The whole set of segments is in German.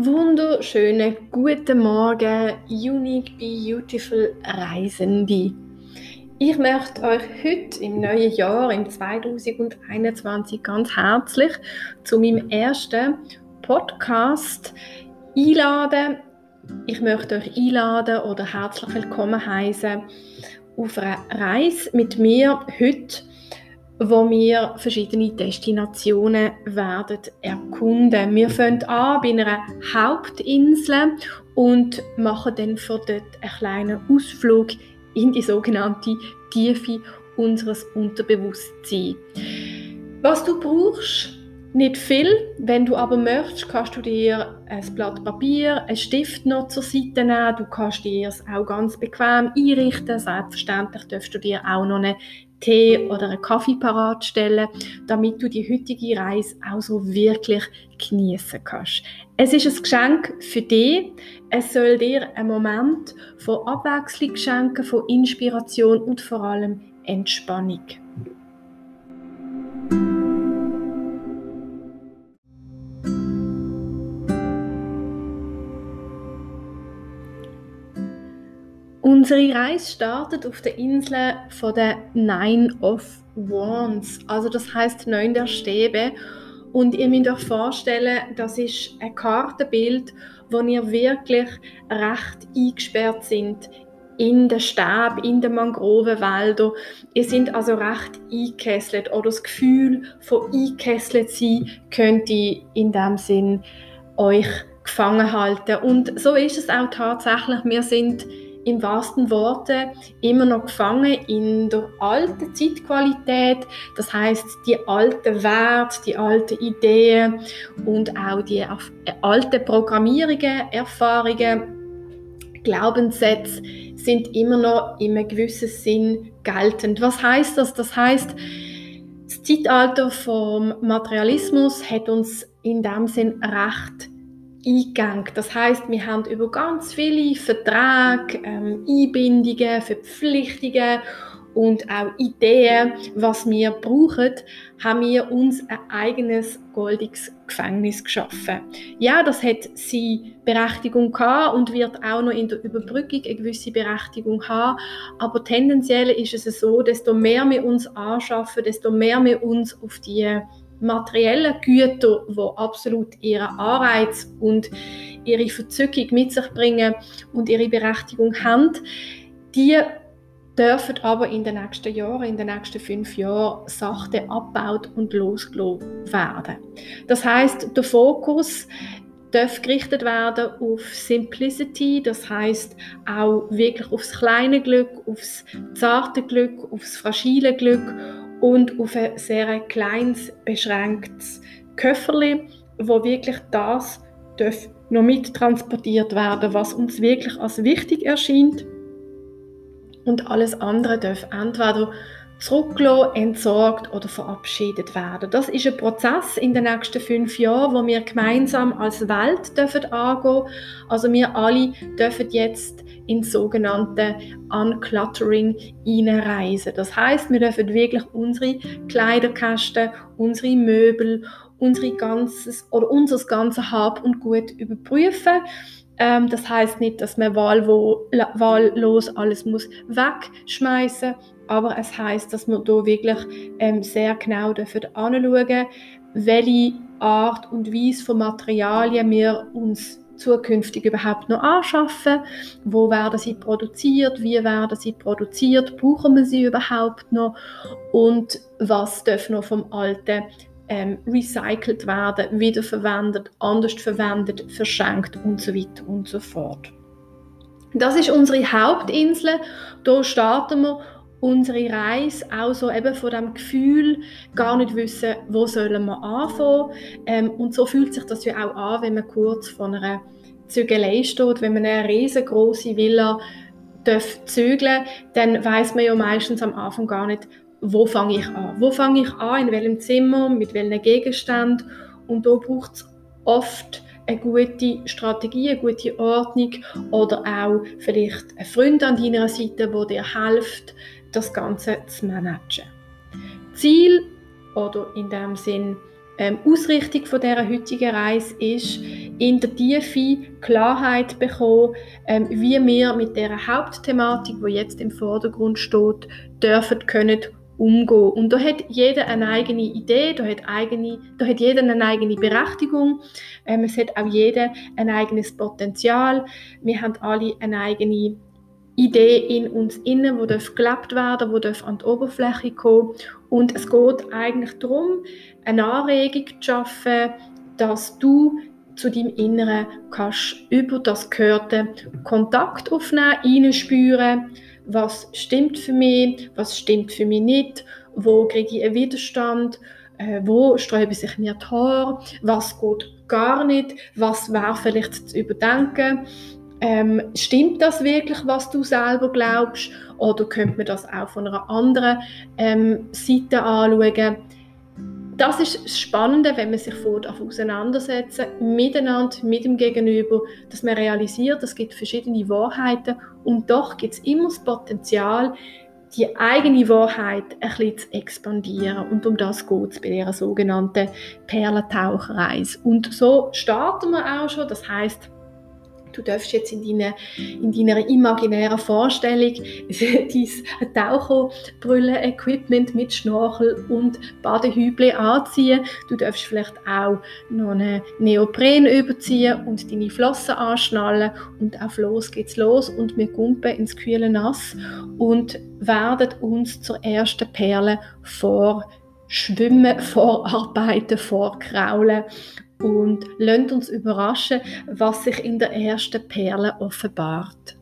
wunderschönen guten Morgen, Unique Beautiful Reisende. Ich möchte euch heute im neuen Jahr, im 2021, ganz herzlich zu meinem ersten Podcast einladen. Ich möchte euch einladen oder herzlich willkommen heißen auf einer Reise mit mir heute wo wir verschiedene Destinationen werden erkunden. Wir fangen an bei einer Hauptinsel und machen dann von dort einen kleinen Ausflug in die sogenannte Tiefe unseres Unterbewusstseins. Was du brauchst, nicht viel. Wenn du aber möchtest, kannst du dir ein Blatt Papier, einen Stift noch zur Seite nehmen. Du kannst dir es auch ganz bequem einrichten. Selbstverständlich darfst du dir auch noch eine Tee oder einen Kaffee parat stellen, damit du die heutige Reise auch so wirklich genießen kannst. Es ist ein Geschenk für dich. Es soll dir einen Moment von Abwechslung schenken, von Inspiration und vor allem Entspannung. Unsere Reise startet auf der Insel von der Nine of Wands, also das heißt neun der Stäbe. Und ihr müsst euch vorstellen, das ist ein Kartenbild, wo ihr wirklich recht eingesperrt sind in den Stäben, in den Mangrovenwäldern. Ihr seid also recht eingekesselt oder das Gefühl von eingekesselt sein könnte in dem Sinn euch gefangen halten. Und so ist es auch tatsächlich. Wir sind im wahrsten Worte immer noch gefangen in der alten Zeitqualität. Das heißt, die alten Werte, die alten Ideen und auch die äh, alten Programmierungen, Erfahrungen, Glaubenssätze sind immer noch in einem gewissen Sinn geltend. Was heißt das? Das heißt, das Zeitalter vom Materialismus hat uns in dem Sinn recht eingegangen. Das heißt, wir haben über ganz viele Verträge, ähm, Einbindungen, Verpflichtungen und auch Ideen, was wir brauchen, haben wir uns ein eigenes goldiges Gefängnis geschaffen. Ja, das hat seine Berechtigung gehabt und wird auch noch in der Überbrückung eine gewisse Berechtigung haben. Aber tendenziell ist es so, desto mehr wir uns anschaffen, desto mehr wir uns auf die materiellen Güter, die absolut ihren Anreiz und ihre Verzückung mit sich bringen und ihre Berechtigung haben, die dürfen aber in den nächsten Jahren, in den nächsten fünf Jahren sachte abgebaut und losgelassen werden. Das heißt, der Fokus darf gerichtet werden auf Simplicity, das heißt auch wirklich aufs kleine Glück, aufs zarte Glück, aufs fragile Glück und auf ein sehr kleines, beschränktes Köfferli, wo wirklich das darf noch mittransportiert werden, was uns wirklich als wichtig erscheint. Und alles andere darf entweder zurückgelassen, entsorgt oder verabschiedet werden. Das ist ein Prozess in den nächsten fünf Jahren, wo wir gemeinsam als Welt dürfen angehen. Also wir alle dürfen jetzt in sogenannte Uncluttering hineinreisen. Das heißt, wir dürfen wirklich unsere Kleiderkästen, unsere Möbel, unsere ganzes oder unser ganzes Hab und Gut überprüfen. Ähm, das heißt nicht, dass man wahllos alles muss wegschmeißen aber es heißt, dass wir hier wirklich ähm, sehr genau dafür anschauen, welche Art und Weise von Materialien wir uns zukünftig überhaupt noch anschaffen? Wo werden sie produziert? Wie werden sie produziert? Brauchen wir sie überhaupt noch? Und was darf noch vom Alten ähm, recycelt werden, wiederverwendet, anders verwendet, verschenkt und so weiter und so fort. Das ist unsere Hauptinsel. Hier starten wir unsere Reise auch so eben von dem Gefühl gar nicht wissen, wo sollen wir anfangen. Ähm, und so fühlt sich das ja auch an, wenn man kurz vor einer Zügelei steht, wenn man eine riesengroße Villa darf zügeln, dann weiß man ja meistens am Anfang gar nicht, wo fange ich an. Wo fange ich an, in welchem Zimmer, mit welchem Gegenstand. Und da braucht es oft eine gute Strategie, eine gute Ordnung oder auch vielleicht ein Freund an deiner Seite, der dir hilft, das Ganze zu managen. Ziel oder in dem Sinn ähm, Ausrichtung von der heutigen Reise ist, in der Tiefe Klarheit bekommen, ähm, wie wir mit der Hauptthematik, wo jetzt im Vordergrund steht, dürfen können umgehen. Und da hat jeder eine eigene Idee, da hat, eigene, da hat jeder eine eigene Berechtigung, ähm, es hat auch jeder ein eigenes Potenzial. Wir haben alle eine eigene Idee in uns innen, darf gelebt werden, wo darf an die Oberfläche kommen. Und es geht eigentlich darum, eine Anregung zu schaffen, dass du zu deinem Inneren kannst über das Gehörte Kontakt aufnehmen, reinspüren, was stimmt für mich, was stimmt für mich nicht, wo kriege ich einen Widerstand, äh, wo sträuben sich mir die Haare, was geht gar nicht, was wäre vielleicht zu überdenken. Ähm, stimmt das wirklich, was du selber glaubst? Oder könnte man das auch von einer anderen ähm, Seite anschauen? Das ist das Spannende, wenn man sich auseinandersetzen miteinander, mit dem Gegenüber, dass man realisiert, es gibt verschiedene Wahrheiten und doch gibt es immer das Potenzial, die eigene Wahrheit ein bisschen zu expandieren. Und um das geht es bei dieser sogenannten Perlentauchreise. Und so starten wir auch schon. Das heißt, Du darfst jetzt in deiner, in deiner imaginären Vorstellung dein Taucherbrille-Equipment mit Schnorchel und Badehüble anziehen. Du darfst vielleicht auch noch einen Neopren überziehen und deine Flossen anschnallen und auf los geht's los und wir kumpen ins kühle Nass und werden uns zur ersten Perle vor Schwimmen, vorarbeiten, vorkraulen und lasst uns überraschen, was sich in der ersten Perle offenbart.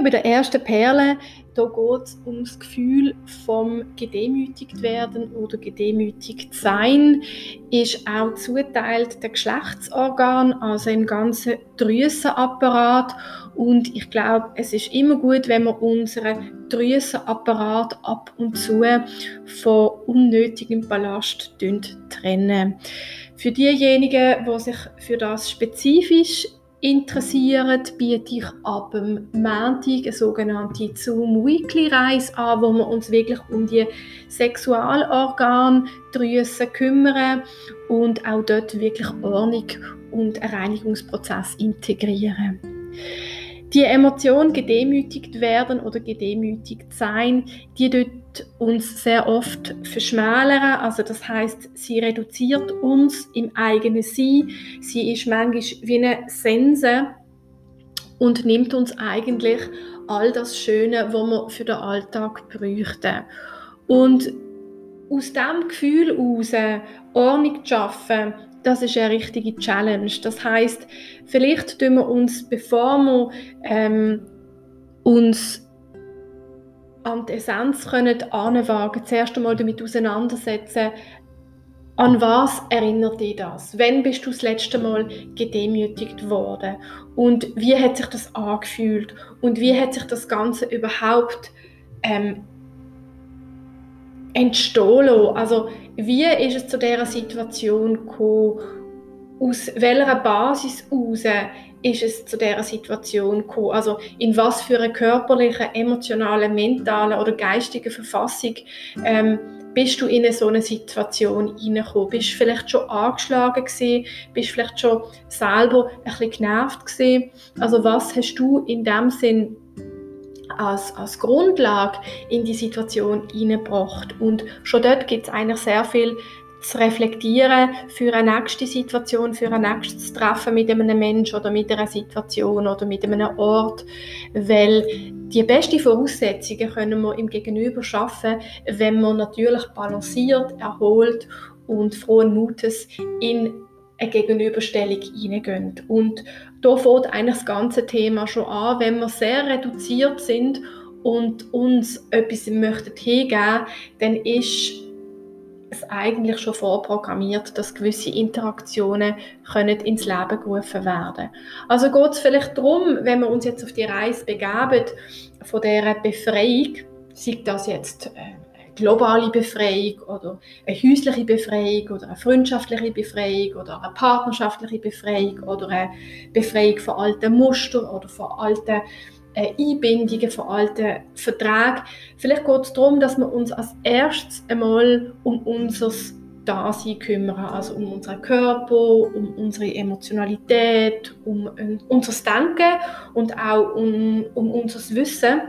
Ja, bei der ersten Perle geht es um das Gefühl vom gedemütigt werden oder gedemütigt sein, ist auch zuteilt der Geschlechtsorgan, also im ganzen Drüsenapparat. Und ich glaube, es ist immer gut, wenn wir unseren Drüsenapparat ab und zu von unnötigem Ballast trennen. Für diejenigen, die sich für das spezifisch interessieren, biete ich ab dem Montag eine sogenannte Zoom Weekly Reise an, wo wir uns wirklich um die Sexualorgandrüsen kümmern und auch dort wirklich Ordnung und einen Reinigungsprozess integrieren. Die Emotion gedemütigt werden oder gedemütigt sein, die dort uns sehr oft verschmälern. Also das heißt, sie reduziert uns im eigenen Sein. Sie ist manchmal wie eine Sense und nimmt uns eigentlich all das Schöne, was wir für den Alltag bräuchten. Und aus diesem Gefühl heraus Ordnung zu schaffen, das ist eine richtige Challenge. Das heißt, vielleicht tun wir uns, bevor wir ähm, uns an die Essenz können anwagen, zuerst einmal damit auseinandersetzen, an was erinnert dich das? Wann bist du das letzte Mal gedemütigt worden? Und wie hat sich das angefühlt? Und wie hat sich das Ganze überhaupt ähm, entstehen? Also wie ist es zu dieser Situation gekommen? Aus welcher Basis heraus ist es zu dieser Situation gekommen? Also in was für einer körperlichen, emotionalen, mentalen oder geistigen Verfassung ähm, bist du in so eine Situation hineingekommen? Bist du vielleicht schon angeschlagen gewesen? Bist du vielleicht schon selber ein bisschen genervt gewesen? Also was hast du in dem Sinn als, als Grundlage in die Situation hineingebracht. Und schon dort gibt es eigentlich sehr viel zu reflektieren für eine nächste Situation, für ein nächstes Treffen mit einem Menschen oder mit einer Situation oder mit einem Ort, weil die besten Voraussetzungen können wir im Gegenüber schaffen, wenn man natürlich balanciert, erholt und frohen Mutes in eine Gegenüberstellung hineingehen. Und da fängt eigentlich das ganze Thema schon an, wenn wir sehr reduziert sind und uns etwas möchten hingeben, dann ist es eigentlich schon vorprogrammiert, dass gewisse Interaktionen können ins Leben gerufen werden. Also geht es vielleicht darum, wenn wir uns jetzt auf die Reise begeben von dieser Befreiung, sei das jetzt äh, globale Befreiung oder eine häusliche Befreiung oder eine freundschaftliche Befreiung oder eine partnerschaftliche Befreiung oder eine Befreiung von alten Mustern oder von alten äh, Einbindungen von alten Verträgen. Vielleicht geht es darum, dass wir uns als erstes einmal um unser Dasein kümmern, also um unseren Körper, um unsere Emotionalität, um, um unser Denken und auch um, um unser Wissen.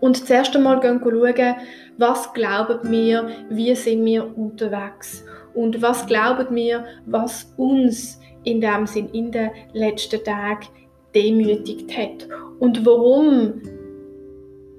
Und zuerst einmal schauen, was glauben wir, wie sind wir unterwegs und was glauben wir, was uns in dem Sinn in den letzten Tagen demütigt hat und warum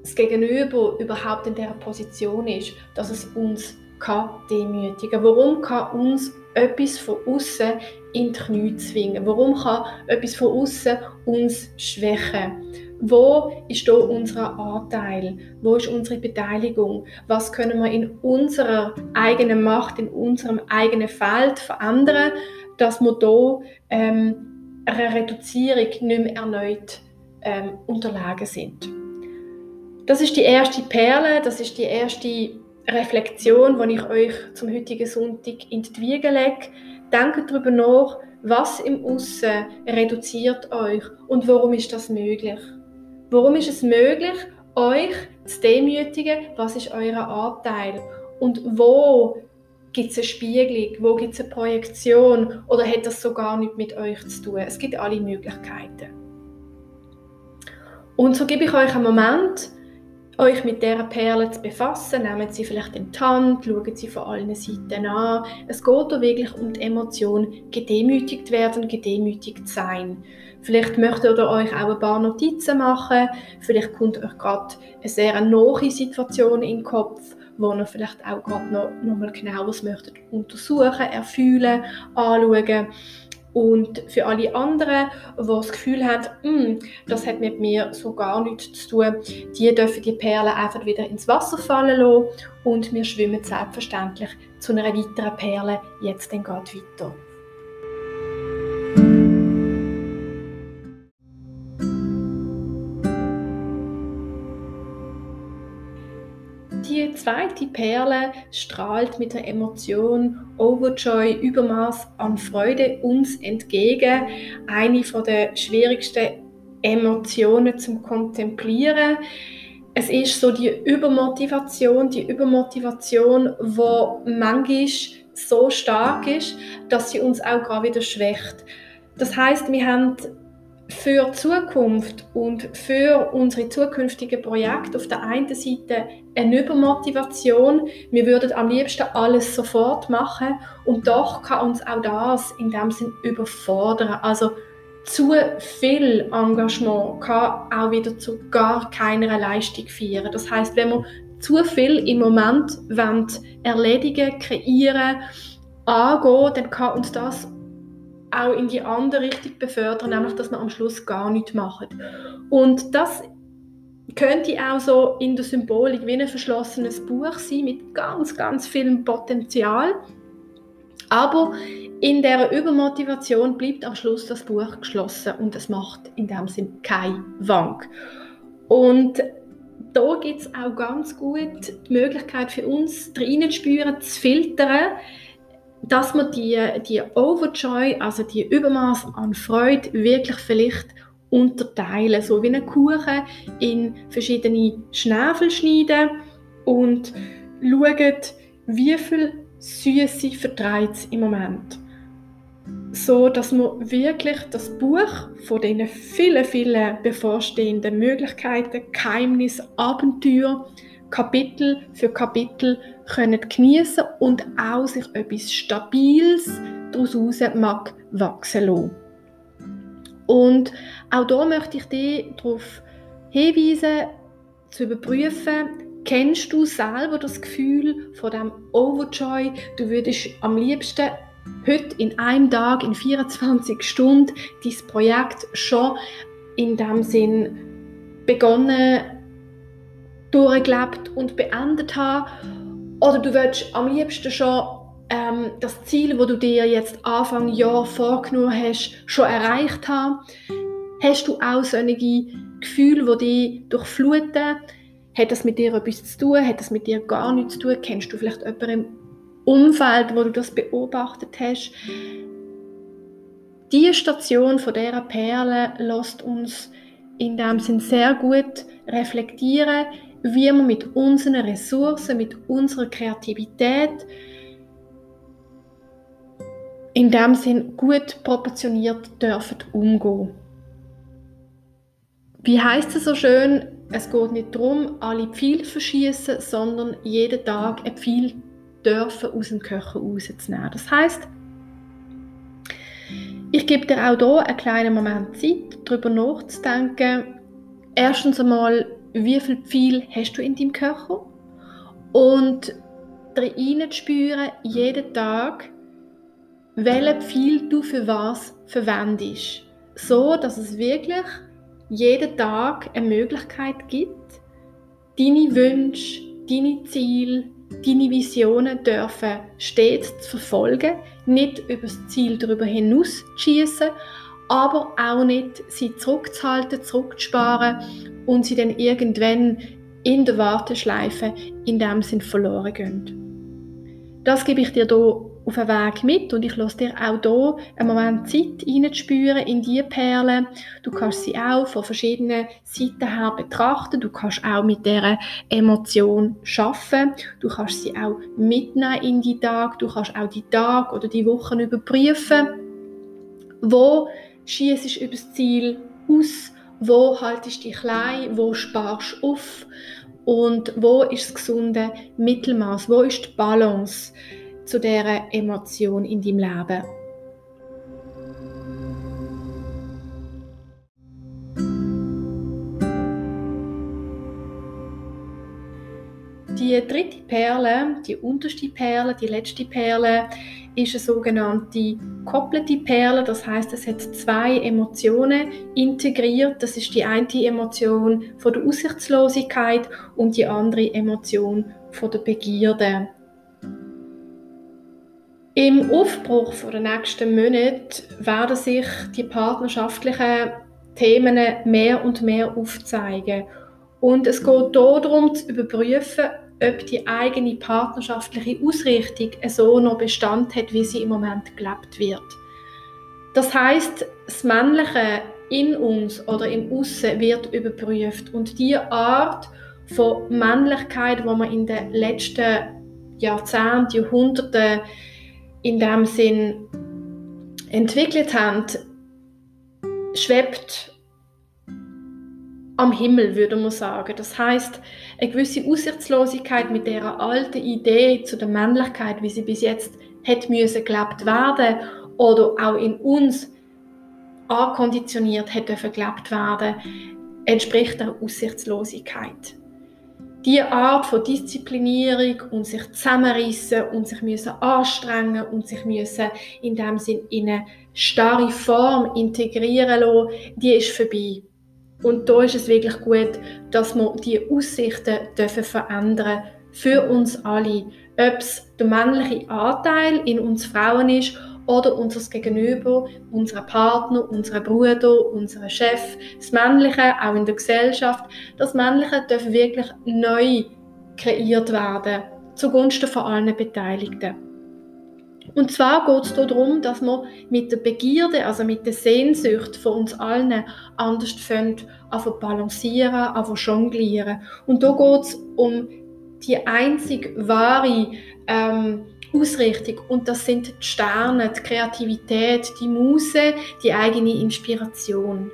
das Gegenüber überhaupt in der Position ist, dass es uns kann demütigen. Warum kann uns etwas von außen in die Knie zwingen? Warum kann etwas von außen uns schwächen? Wo ist hier unser Anteil? Wo ist unsere Beteiligung? Was können wir in unserer eigenen Macht, in unserem eigenen Feld verändern, dass wir hier ähm, einer Reduzierung nicht mehr erneut ähm, unterlegen sind? Das ist die erste Perle, das ist die erste Reflexion, die ich euch zum heutigen Sonntag in die Wiege lege. Denkt darüber nach, was im Aussen reduziert euch und warum ist das möglich? Warum ist es möglich, euch zu demütigen? Was ist euer Anteil? Und wo gibt es eine Spiegelung? Wo gibt es eine Projektion? Oder hat das sogar nichts mit euch zu tun? Es gibt alle Möglichkeiten. Und so gebe ich euch einen Moment, euch mit dieser Perle zu befassen. Nehmt sie vielleicht in die Hand, schaut sie von allen Seiten an. Es geht hier wirklich um die Emotion, gedemütigt werden, gedemütigt sein. Vielleicht möchtet ihr euch auch ein paar Notizen machen. Vielleicht kommt euch gerade eine sehr nahe Situation in den Kopf, wo ihr vielleicht auch gerade noch, noch mal genaueres möchtet untersuchen, erfühlen, anschauen. Und für alle anderen, die das Gefühl haben, hm, das hat mit mir so gar nichts zu tun, die dürfen die Perlen einfach wieder ins Wasser fallen lassen und wir schwimmen selbstverständlich zu einer weiteren Perle jetzt dann gerade weiter. Zweite Perle strahlt mit der Emotion Overjoy, Übermaß an Freude uns entgegen. Eine der schwierigsten Emotionen zum Kontemplieren. Es ist so die Übermotivation, die Übermotivation, wo manchmal so stark ist, dass sie uns auch gerade wieder schwächt. Das heißt, wir haben für Zukunft und für unsere zukünftigen Projekte auf der einen Seite eine Übermotivation. Wir würden am liebsten alles sofort machen und doch kann uns auch das in dem Sinn überfordern. Also zu viel Engagement kann auch wieder zu gar keiner Leistung führen. Das heißt, wenn wir zu viel im Moment erledigen, kreieren, angehen, dann kann uns das auch in die andere Richtung befördern, nämlich dass man am Schluss gar nichts macht. Und das könnte auch so in der Symbolik wie ein verschlossenes Buch sein mit ganz, ganz viel Potenzial. Aber in der Übermotivation bleibt am Schluss das Buch geschlossen und es macht in dem Sinn kein Wank. Und da gibt es auch ganz gut die Möglichkeit für uns, drinnen spüren, zu filtern, dass man die, die Overjoy, also die Übermaß an Freude, wirklich vielleicht unterteilen, so wie einen Kuchen in verschiedene Schnäfel schneiden und schauen, wie viel Süße vertreibt es im Moment. So dass man wirklich das Buch von diesen vielen, vielen bevorstehenden Möglichkeiten, Geheimnis, Abenteuer, Kapitel für Kapitel können genießen und auch sich etwas Stabiles daraus mag wachsen lassen. Und auch da möchte ich dich darauf hinweisen, zu überprüfen, kennst du selber das Gefühl von dem Overjoy? Du würdest am liebsten heute in einem Tag, in 24 Stunden, dein Projekt schon in dem Sinn begonnen durchgelebt und beendet haben. Oder du willst am liebsten schon ähm, das Ziel, wo du dir jetzt Anfang Jahr vorgenommen hast, schon erreicht haben. Hast du auch solche Gefühle, die dich durchfluten? Hat das mit dir etwas zu tun? Hat das mit dir gar nichts zu tun? Kennst du vielleicht jemanden im Umfeld, wo du das beobachtet hast? Die Station von dieser Perle lässt uns in dem Sinn sehr gut reflektieren, wie wir mit unseren Ressourcen, mit unserer Kreativität in dem Sinn gut proportioniert dürfen umgehen. Wie heißt es so schön? Es geht nicht darum, alle zu verschießen, sondern jeden Tag ein Pfeil dürfen aus dem Köcher rauszunehmen. Das heißt, ich gebe dir auch hier einen kleinen Moment Zeit, darüber nachzudenken. Erstens einmal, wie viel Pfeil hast du in deinem Köcher? Und rein zu spüren, jeden Tag, welchen Pfeil du für was verwendest. So, dass es wirklich jeden Tag eine Möglichkeit gibt, deine Wünsche, deine Ziele, deine Visionen dürfen stets zu verfolgen, nicht über das Ziel darüber hinaus zu schießen, aber auch nicht sie zurückzuhalten, zurückzusparen und sie dann irgendwann in der Warteschleife in dem Sinn verloren gehen. Das gebe ich dir hier auf den Weg mit und ich lasse dir auch hier einen Moment Zeit reinzuspüren in diese Perlen. Du kannst sie auch von verschiedenen Seiten her betrachten. Du kannst auch mit dieser Emotion schaffen. Du kannst sie auch mitnehmen in die Tag. Du kannst auch die Tag oder die Wochen überprüfen. Wo schießt du übers Ziel aus? Wo haltest du dich klein? Wo sparst du auf? Und wo ist das gesunde Mittelmaß? Wo ist die Balance? zu dieser Emotion in deinem Leben. Die dritte Perle, die unterste Perle, die letzte Perle, ist eine sogenannte koppelte Perle. Das heißt, es hat zwei Emotionen integriert. Das ist die eine Emotion von der Aussichtslosigkeit und die andere Emotion von der Begierde. Im Aufbruch der nächsten Monate werden sich die partnerschaftlichen Themen mehr und mehr aufzeigen. Und es geht darum zu überprüfen, ob die eigene partnerschaftliche Ausrichtung so noch Bestand hat, wie sie im Moment gelebt wird. Das heißt, das Männliche in uns oder im Aussen wird überprüft und die Art von Männlichkeit, die man in den letzten Jahrzehnten, Jahrhunderten in dem Sinn entwickelt haben, schwebt am Himmel, würde man sagen. Das heißt, eine gewisse Aussichtslosigkeit mit der alten Idee zu der Männlichkeit, wie sie bis jetzt hätte müssen gelebt werden oder auch in uns ankonditioniert hätte gelebt werden, entspricht der Aussichtslosigkeit die Art von Disziplinierung und sich zusammenreißen und sich müssen anstrengen und sich müssen in dem Sinn in eine starre Form integrieren lassen, die ist vorbei. Und da ist es wirklich gut, dass wir die Aussichten dürfen verändern für uns alle. Ob es der männliche Anteil in uns Frauen ist oder unser Gegenüber, unser Partner, unser Bruder, unser Chef, das Männliche, auch in der Gesellschaft. Das Männliche darf wirklich neu kreiert werden, zugunsten von allen Beteiligten. Und zwar geht es darum, dass wir mit der Begierde, also mit der Sehnsucht von uns allen anders fangen, zu balancieren, zu jonglieren. Und da geht es um die einzig wahre ähm, Ausrichtung und das sind die Sterne, die Kreativität, die Muse, die eigene Inspiration.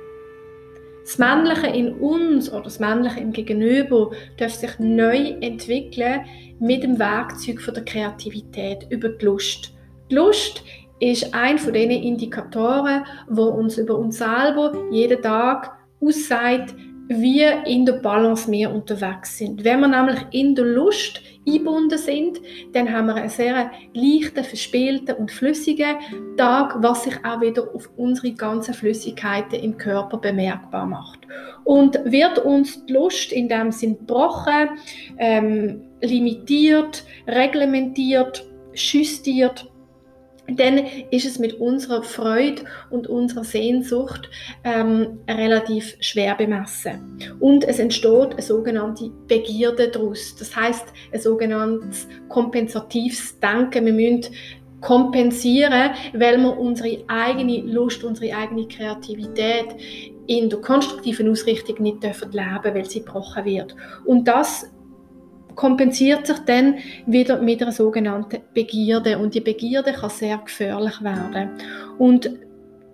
Das Männliche in uns oder das Männliche im Gegenüber darf sich neu entwickeln mit dem Werkzeug der Kreativität über die Lust. Die Lust ist ein von den Indikatoren, wo uns über uns selber jeden Tag aussagt, wie in der Balance wir unterwegs sind. Wenn wir nämlich in der Lust eingebunden sind, dann haben wir einen sehr leichten, verspielten und flüssigen Tag, was sich auch wieder auf unsere ganzen Flüssigkeiten im Körper bemerkbar macht. Und wird uns die Lust in dem Sinn gebrochen, ähm, limitiert, reglementiert, justiert, dann ist es mit unserer Freude und unserer Sehnsucht ähm, relativ schwer bemessen. Und es entsteht eine sogenannte Begierde daraus. Das heißt, ein sogenanntes kompensatives Denken. Wir müssen kompensieren, weil wir unsere eigene Lust, unsere eigene Kreativität in der konstruktiven Ausrichtung nicht dürfen leben, weil sie gebrochen wird. Und das kompensiert sich dann wieder mit einer sogenannten Begierde und die Begierde kann sehr gefährlich werden. Und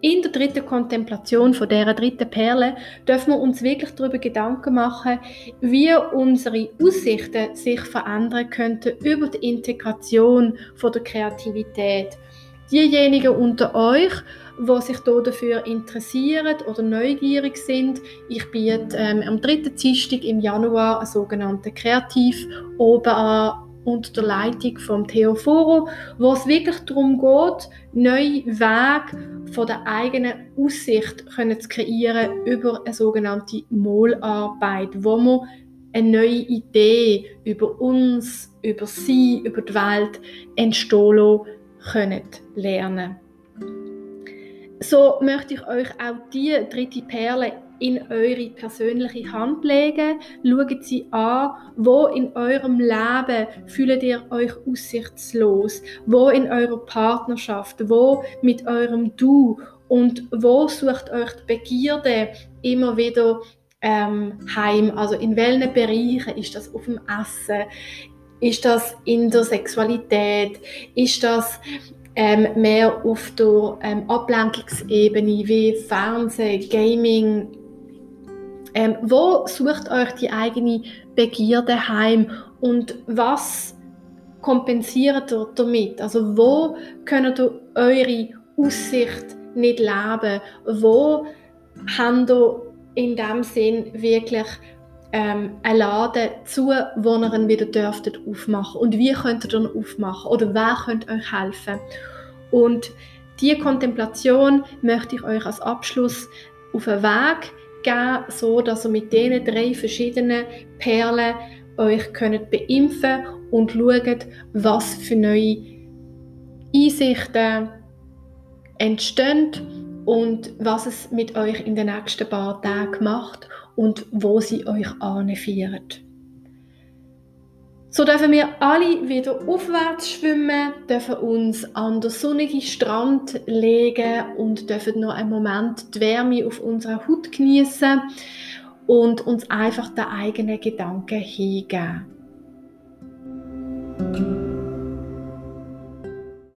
in der dritten Kontemplation von der dritten Perle dürfen wir uns wirklich darüber Gedanken machen, wie unsere Aussichten sich verändern könnten über die Integration von der Kreativität. Diejenigen unter euch, die sich dafür interessieren oder neugierig sind, ich biete ähm, am dritten Dienstag im Januar einen sogenannten Kreativ oben an unter der Leitung von Theo Foro, wo es wirklich darum geht, neue Wege von der eigenen Aussicht können zu kreieren über eine sogenannte Molarbeit, wo man eine neue Idee über uns, über sie, über die Welt entstehen können lernen. So möchte ich euch auch die dritte Perle in eure persönliche Hand legen. Schaut sie an, wo in eurem Leben fühlt ihr euch aussichtslos, wo in eurer Partnerschaft, wo mit eurem Du und wo sucht euch die Begierde immer wieder ähm, heim. Also in welchen Bereichen ist das auf dem Essen? Ist das in der Sexualität? Ist das ähm, mehr auf der ähm, Ablenkungsebene wie Fernsehen, Gaming, ähm, wo sucht euch die eigene Begierde heim und was kompensiert ihr damit? Also wo könnt ihr eure Aussicht nicht leben? Wo habt ihr in dem Sinn wirklich ähm, einen Laden zu, wo ihr ihn wieder dürftet aufmachen. Und wie könnt ihr ihn aufmachen? Oder wer könnte euch helfen? Und diese Kontemplation möchte ich euch als Abschluss auf einen Weg geben, so dass ihr mit diesen drei verschiedenen Perlen euch könnt beimpfen und schaut, was für neue Einsichten entstehen und was es mit euch in den nächsten paar Tagen macht und wo sie euch anführen. So dürfen wir alle wieder aufwärts schwimmen, dürfen uns an den sonnigen Strand legen und dürfen noch einen Moment die Wärme auf unserer Haut genießen und uns einfach den eigenen Gedanken hingeben.